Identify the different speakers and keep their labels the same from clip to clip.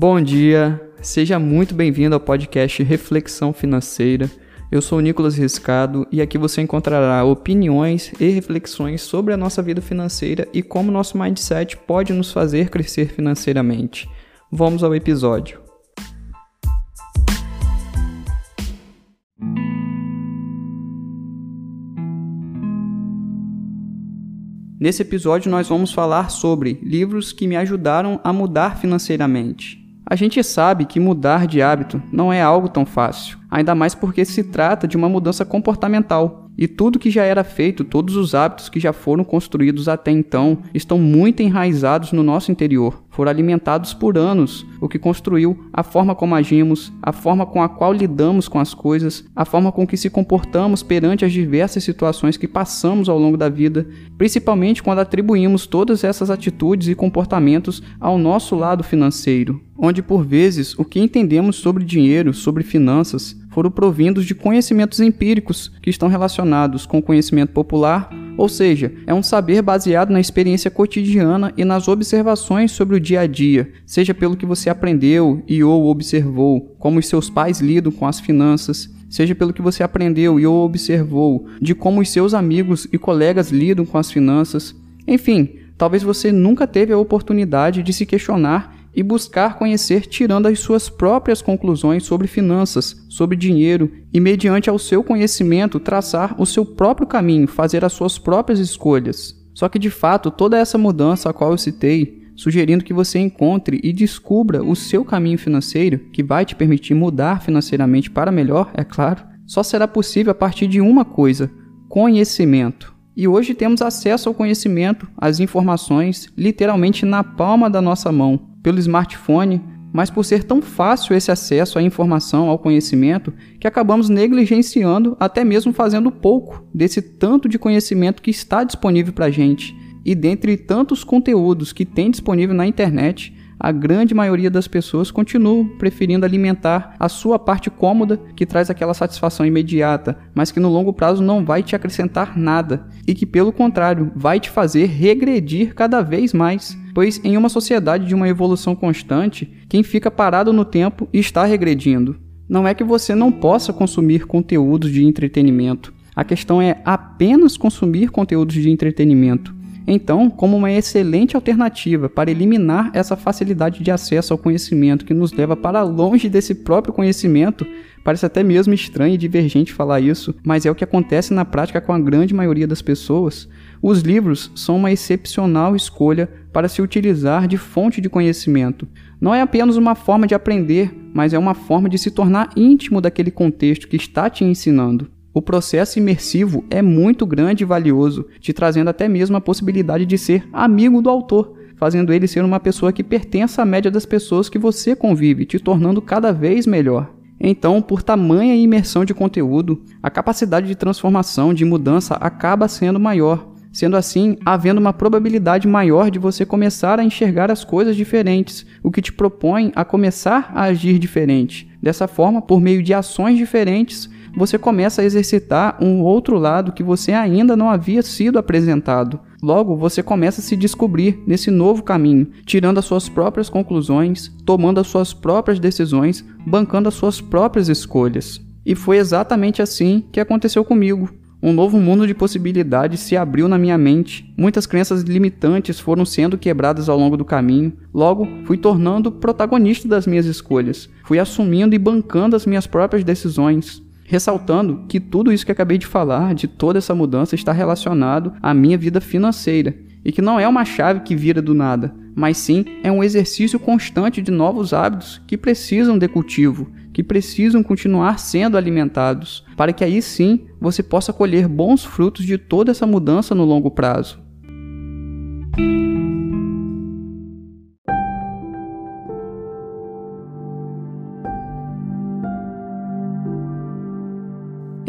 Speaker 1: Bom dia, seja muito bem-vindo ao podcast Reflexão Financeira. Eu sou o Nicolas Riscado e aqui você encontrará opiniões e reflexões sobre a nossa vida financeira e como nosso mindset pode nos fazer crescer financeiramente. Vamos ao episódio. Nesse episódio, nós vamos falar sobre livros que me ajudaram a mudar financeiramente. A gente sabe que mudar de hábito não é algo tão fácil, ainda mais porque se trata de uma mudança comportamental. E tudo que já era feito, todos os hábitos que já foram construídos até então, estão muito enraizados no nosso interior. Foram alimentados por anos, o que construiu a forma como agimos, a forma com a qual lidamos com as coisas, a forma com que se comportamos perante as diversas situações que passamos ao longo da vida, principalmente quando atribuímos todas essas atitudes e comportamentos ao nosso lado financeiro, onde por vezes o que entendemos sobre dinheiro, sobre finanças, foram provindos de conhecimentos empíricos que estão relacionados com o conhecimento popular, ou seja, é um saber baseado na experiência cotidiana e nas observações sobre o dia a dia, seja pelo que você aprendeu e ou observou, como os seus pais lidam com as finanças, seja pelo que você aprendeu e ou observou de como os seus amigos e colegas lidam com as finanças. Enfim, talvez você nunca teve a oportunidade de se questionar e buscar conhecer tirando as suas próprias conclusões sobre finanças, sobre dinheiro e, mediante ao seu conhecimento, traçar o seu próprio caminho, fazer as suas próprias escolhas. Só que de fato, toda essa mudança a qual eu citei, sugerindo que você encontre e descubra o seu caminho financeiro, que vai te permitir mudar financeiramente para melhor, é claro, só será possível a partir de uma coisa: conhecimento. E hoje temos acesso ao conhecimento, às informações, literalmente na palma da nossa mão pelo smartphone, mas por ser tão fácil esse acesso à informação, ao conhecimento, que acabamos negligenciando, até mesmo fazendo pouco desse tanto de conhecimento que está disponível para a gente. E dentre tantos conteúdos que tem disponível na internet, a grande maioria das pessoas continuam preferindo alimentar a sua parte cômoda, que traz aquela satisfação imediata, mas que no longo prazo não vai te acrescentar nada e que, pelo contrário, vai te fazer regredir cada vez mais. Pois em uma sociedade de uma evolução constante, quem fica parado no tempo está regredindo. Não é que você não possa consumir conteúdos de entretenimento. A questão é apenas consumir conteúdos de entretenimento então, como uma excelente alternativa para eliminar essa facilidade de acesso ao conhecimento que nos leva para longe desse próprio conhecimento, parece até mesmo estranho e divergente falar isso, mas é o que acontece na prática com a grande maioria das pessoas. Os livros são uma excepcional escolha para se utilizar de fonte de conhecimento. Não é apenas uma forma de aprender, mas é uma forma de se tornar íntimo daquele contexto que está te ensinando. O processo imersivo é muito grande e valioso, te trazendo até mesmo a possibilidade de ser amigo do autor, fazendo ele ser uma pessoa que pertence à média das pessoas que você convive, te tornando cada vez melhor. Então, por tamanha imersão de conteúdo, a capacidade de transformação, de mudança acaba sendo maior. Sendo assim, havendo uma probabilidade maior de você começar a enxergar as coisas diferentes, o que te propõe a começar a agir diferente. Dessa forma, por meio de ações diferentes, você começa a exercitar um outro lado que você ainda não havia sido apresentado. Logo, você começa a se descobrir nesse novo caminho, tirando as suas próprias conclusões, tomando as suas próprias decisões, bancando as suas próprias escolhas. E foi exatamente assim que aconteceu comigo. Um novo mundo de possibilidades se abriu na minha mente. Muitas crenças limitantes foram sendo quebradas ao longo do caminho. Logo, fui tornando protagonista das minhas escolhas. Fui assumindo e bancando as minhas próprias decisões ressaltando que tudo isso que acabei de falar, de toda essa mudança, está relacionado à minha vida financeira e que não é uma chave que vira do nada, mas sim é um exercício constante de novos hábitos que precisam de cultivo, que precisam continuar sendo alimentados, para que aí sim você possa colher bons frutos de toda essa mudança no longo prazo.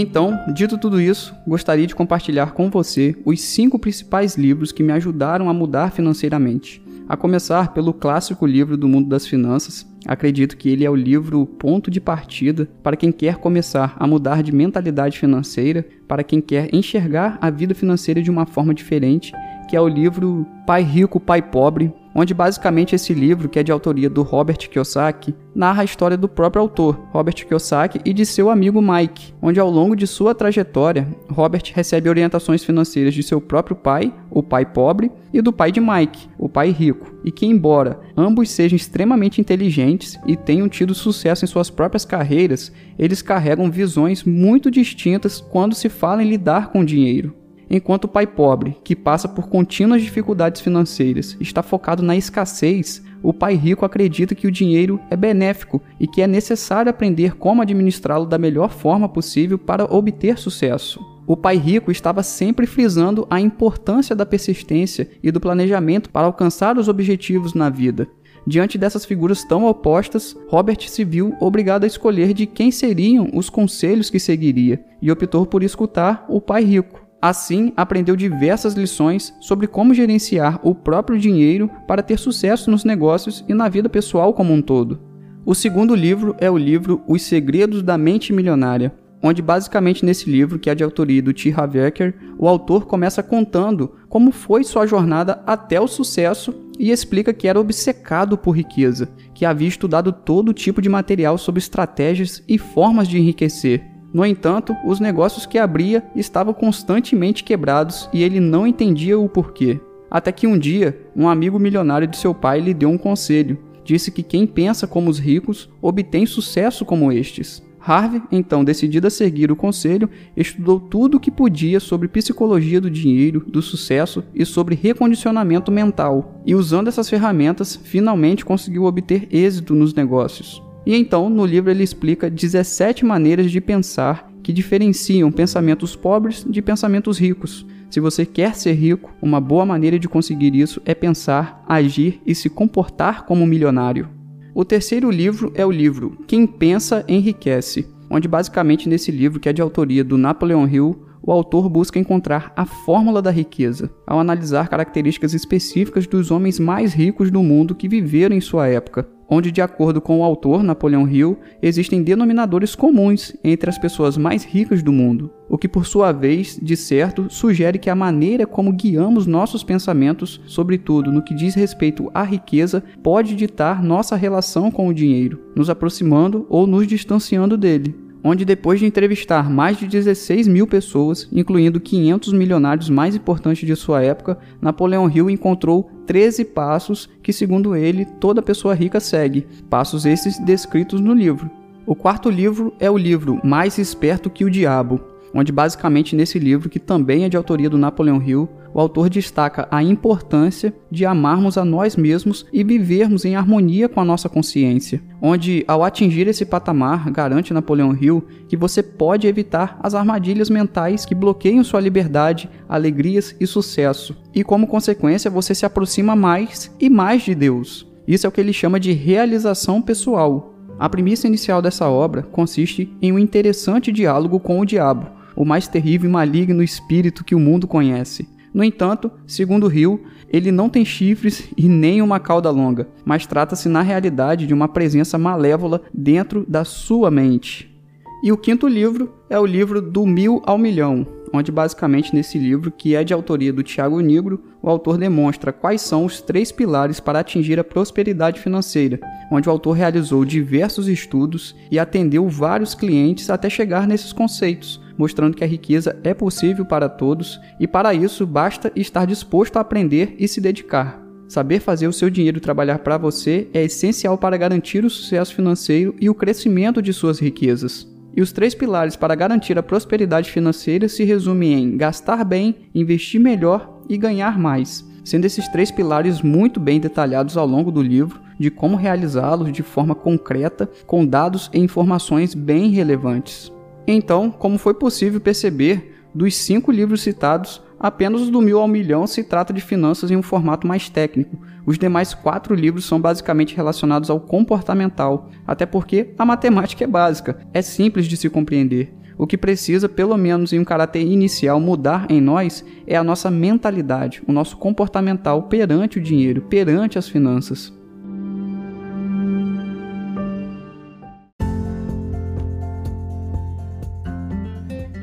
Speaker 1: Então, dito tudo isso, gostaria de compartilhar com você os cinco principais livros que me ajudaram a mudar financeiramente. A começar pelo clássico livro do mundo das finanças, acredito que ele é o livro ponto de partida para quem quer começar a mudar de mentalidade financeira, para quem quer enxergar a vida financeira de uma forma diferente, que é o livro Pai Rico, Pai Pobre, onde basicamente esse livro, que é de autoria do Robert Kiyosaki, narra a história do próprio autor, Robert Kiyosaki, e de seu amigo Mike, onde ao longo de sua trajetória, Robert recebe orientações financeiras de seu próprio pai, o pai pobre, e do pai de Mike, o pai rico, e que embora ambos sejam extremamente inteligentes e tenham tido sucesso em suas próprias carreiras, eles carregam visões muito distintas quando se fala em lidar com dinheiro. Enquanto o pai pobre, que passa por contínuas dificuldades financeiras, está focado na escassez, o pai rico acredita que o dinheiro é benéfico e que é necessário aprender como administrá-lo da melhor forma possível para obter sucesso. O pai rico estava sempre frisando a importância da persistência e do planejamento para alcançar os objetivos na vida. Diante dessas figuras tão opostas, Robert se viu obrigado a escolher de quem seriam os conselhos que seguiria e optou por escutar o pai rico. Assim, aprendeu diversas lições sobre como gerenciar o próprio dinheiro para ter sucesso nos negócios e na vida pessoal como um todo. O segundo livro é o livro Os Segredos da Mente Milionária, onde basicamente nesse livro, que é de autoria do T. Havecker, o autor começa contando como foi sua jornada até o sucesso e explica que era obcecado por riqueza, que havia estudado todo tipo de material sobre estratégias e formas de enriquecer, no entanto, os negócios que abria estavam constantemente quebrados e ele não entendia o porquê. Até que um dia, um amigo milionário de seu pai lhe deu um conselho. Disse que quem pensa como os ricos obtém sucesso como estes. Harvey, então decidido a seguir o conselho, estudou tudo o que podia sobre psicologia do dinheiro, do sucesso e sobre recondicionamento mental, e usando essas ferramentas, finalmente conseguiu obter êxito nos negócios. E então, no livro, ele explica 17 maneiras de pensar que diferenciam pensamentos pobres de pensamentos ricos. Se você quer ser rico, uma boa maneira de conseguir isso é pensar, agir e se comportar como um milionário. O terceiro livro é o livro Quem Pensa Enriquece, onde basicamente nesse livro, que é de autoria do Napoleon Hill, o autor busca encontrar a fórmula da riqueza, ao analisar características específicas dos homens mais ricos do mundo que viveram em sua época, onde, de acordo com o autor Napoleão Hill, existem denominadores comuns entre as pessoas mais ricas do mundo, o que, por sua vez, de certo, sugere que a maneira como guiamos nossos pensamentos, sobretudo no que diz respeito à riqueza, pode ditar nossa relação com o dinheiro, nos aproximando ou nos distanciando dele onde depois de entrevistar mais de 16 mil pessoas, incluindo 500 milionários mais importantes de sua época, Napoleão Hill encontrou 13 passos que, segundo ele, toda pessoa rica segue, passos esses descritos no livro. O quarto livro é o livro Mais Esperto que o Diabo, onde basicamente nesse livro, que também é de autoria do Napoleão Hill, o autor destaca a importância de amarmos a nós mesmos e vivermos em harmonia com a nossa consciência, onde, ao atingir esse patamar, garante Napoleão Hill que você pode evitar as armadilhas mentais que bloqueiam sua liberdade, alegrias e sucesso, e como consequência você se aproxima mais e mais de Deus. Isso é o que ele chama de realização pessoal. A premissa inicial dessa obra consiste em um interessante diálogo com o diabo, o mais terrível e maligno espírito que o mundo conhece. No entanto, segundo Hill, ele não tem chifres e nem uma cauda longa, mas trata-se na realidade de uma presença malévola dentro da sua mente. E o quinto livro é o livro Do Mil ao Milhão, onde basicamente nesse livro, que é de autoria do Tiago Negro, o autor demonstra quais são os três pilares para atingir a prosperidade financeira, onde o autor realizou diversos estudos e atendeu vários clientes até chegar nesses conceitos, mostrando que a riqueza é possível para todos e para isso basta estar disposto a aprender e se dedicar. Saber fazer o seu dinheiro trabalhar para você é essencial para garantir o sucesso financeiro e o crescimento de suas riquezas. E os três pilares para garantir a prosperidade financeira se resumem em gastar bem, investir melhor e ganhar mais, sendo esses três pilares muito bem detalhados ao longo do livro de como realizá-los de forma concreta, com dados e informações bem relevantes. Então, como foi possível perceber, dos cinco livros citados, apenas o do Mil ao Milhão se trata de finanças em um formato mais técnico. Os demais quatro livros são basicamente relacionados ao comportamental, até porque a matemática é básica, é simples de se compreender. O que precisa, pelo menos em um caráter inicial, mudar em nós é a nossa mentalidade, o nosso comportamental perante o dinheiro, perante as finanças.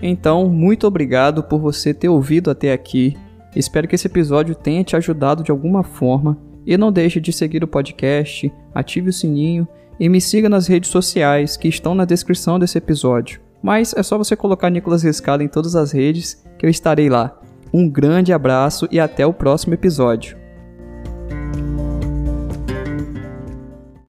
Speaker 1: Então, muito obrigado por você ter ouvido até aqui. Espero que esse episódio tenha te ajudado de alguma forma. E não deixe de seguir o podcast, ative o sininho e me siga nas redes sociais que estão na descrição desse episódio. Mas é só você colocar Nicolas Rescala em todas as redes que eu estarei lá. Um grande abraço e até o próximo episódio.